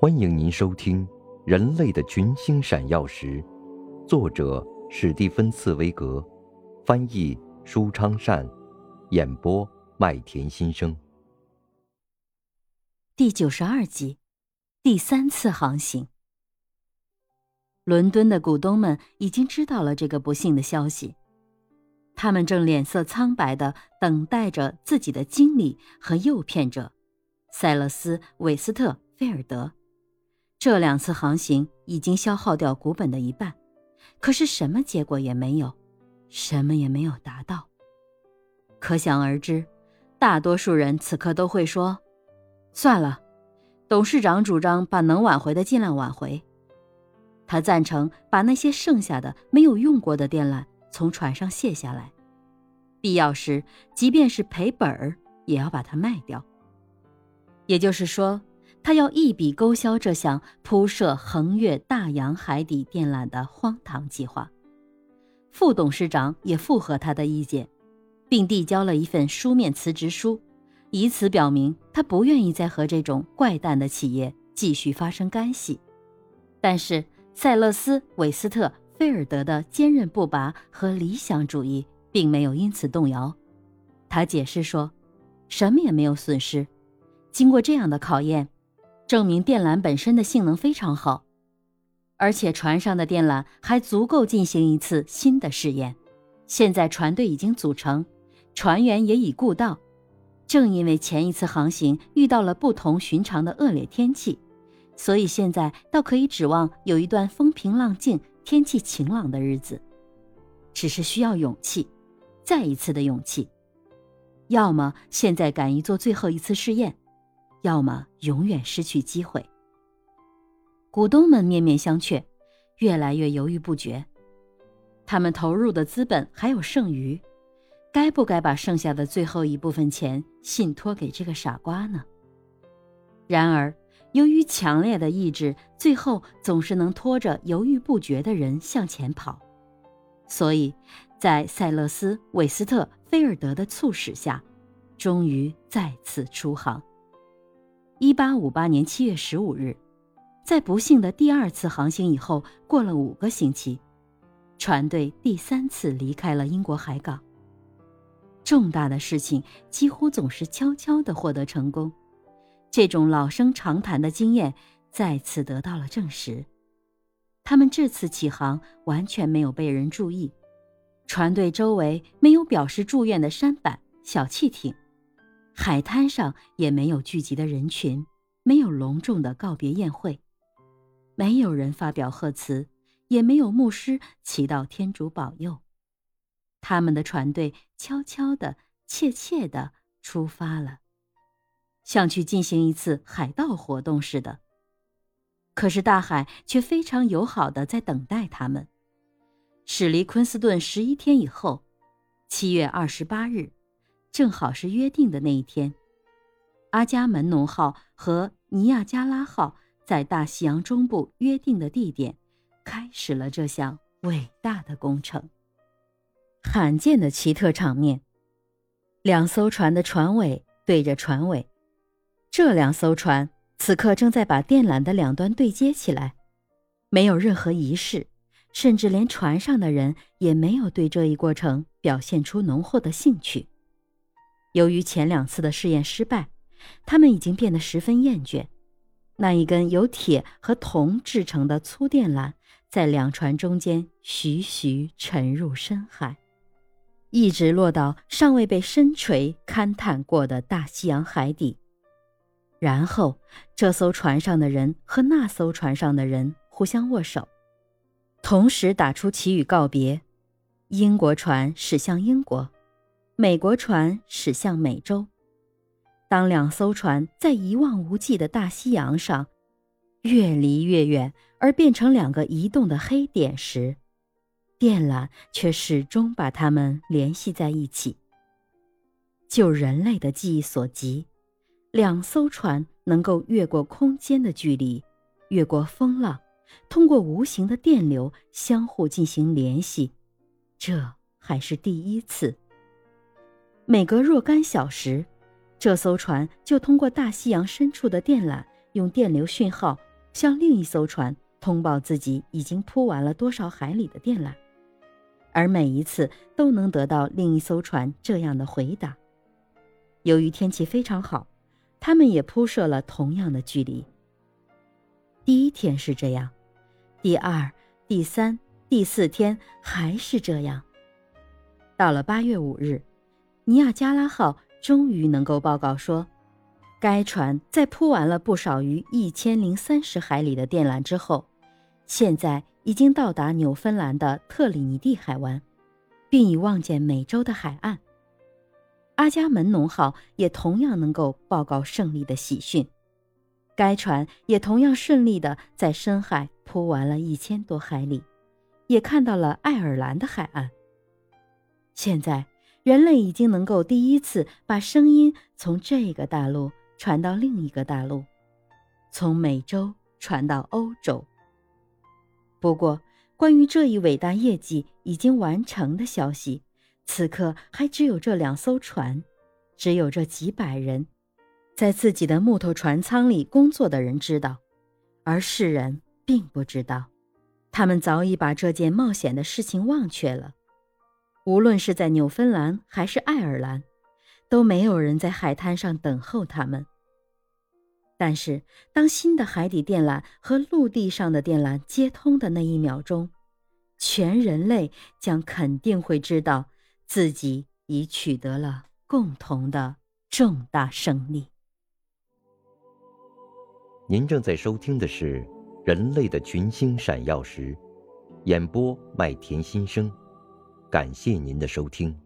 欢迎您收听《人类的群星闪耀时》，作者史蒂芬·茨威格，翻译舒昌善，演播麦田心声。第九十二集，第三次航行。伦敦的股东们已经知道了这个不幸的消息，他们正脸色苍白的等待着自己的经理和诱骗者塞勒斯·韦斯特菲尔德。这两次航行已经消耗掉股本的一半，可是什么结果也没有，什么也没有达到。可想而知，大多数人此刻都会说：“算了。”董事长主张把能挽回的尽量挽回。他赞成把那些剩下的没有用过的电缆从船上卸下来，必要时，即便是赔本儿，也要把它卖掉。也就是说。他要一笔勾销这项铺设横越大洋海底电缆的荒唐计划。副董事长也附和他的意见，并递交了一份书面辞职书，以此表明他不愿意再和这种怪诞的企业继续发生干系。但是塞勒斯·韦斯特菲尔德的坚韧不拔和理想主义并没有因此动摇。他解释说：“什么也没有损失。经过这样的考验。”证明电缆本身的性能非常好，而且船上的电缆还足够进行一次新的试验。现在船队已经组成，船员也已雇到。正因为前一次航行遇到了不同寻常的恶劣天气，所以现在倒可以指望有一段风平浪静、天气晴朗的日子。只是需要勇气，再一次的勇气。要么现在敢于做最后一次试验。要么永远失去机会。股东们面面相觑，越来越犹豫不决。他们投入的资本还有剩余，该不该把剩下的最后一部分钱信托给这个傻瓜呢？然而，由于强烈的意志，最后总是能拖着犹豫不决的人向前跑。所以，在塞勒斯·韦斯特菲尔德的促使下，终于再次出航。一八五八年七月十五日，在不幸的第二次航行以后，过了五个星期，船队第三次离开了英国海港。重大的事情几乎总是悄悄地获得成功，这种老生常谈的经验再次得到了证实。他们这次起航完全没有被人注意，船队周围没有表示祝愿的舢板、小汽艇。海滩上也没有聚集的人群，没有隆重的告别宴会，没有人发表贺词，也没有牧师祈祷天主保佑。他们的船队悄悄的、怯怯的出发了，像去进行一次海盗活动似的。可是大海却非常友好的在等待他们。驶离昆斯顿十一天以后，七月二十八日。正好是约定的那一天，阿伽门农号和尼亚加拉号在大西洋中部约定的地点，开始了这项伟大的工程。罕见的奇特场面，两艘船的船尾对着船尾，这两艘船此刻正在把电缆的两端对接起来，没有任何仪式，甚至连船上的人也没有对这一过程表现出浓厚的兴趣。由于前两次的试验失败，他们已经变得十分厌倦。那一根由铁和铜制成的粗电缆在两船中间徐徐沉入深海，一直落到尚未被深锤勘探过的大西洋海底。然后，这艘船上的人和那艘船上的人互相握手，同时打出旗语告别。英国船驶向英国。美国船驶向美洲。当两艘船在一望无际的大西洋上越离越远，而变成两个移动的黑点时，电缆却始终把它们联系在一起。就人类的记忆所及，两艘船能够越过空间的距离，越过风浪，通过无形的电流相互进行联系，这还是第一次。每隔若干小时，这艘船就通过大西洋深处的电缆，用电流讯号向另一艘船通报自己已经铺完了多少海里的电缆，而每一次都能得到另一艘船这样的回答。由于天气非常好，他们也铺设了同样的距离。第一天是这样，第二、第三、第四天还是这样。到了八月五日，尼亚加拉号终于能够报告说。该船在铺完了不少于一千零三十海里的电缆之后，现在已经到达纽芬兰的特里尼蒂海湾，并已望见美洲的海岸。阿加门农号也同样能够报告胜利的喜讯，该船也同样顺利地在深海铺完了一千多海里，也看到了爱尔兰的海岸。现在，人类已经能够第一次把声音从这个大陆。传到另一个大陆，从美洲传到欧洲。不过，关于这一伟大业绩已经完成的消息，此刻还只有这两艘船，只有这几百人，在自己的木头船舱里工作的人知道，而世人并不知道。他们早已把这件冒险的事情忘却了。无论是在纽芬兰还是爱尔兰。都没有人在海滩上等候他们。但是，当新的海底电缆和陆地上的电缆接通的那一秒钟，全人类将肯定会知道自己已取得了共同的重大胜利。您正在收听的是《人类的群星闪耀时》，演播麦田心声，感谢您的收听。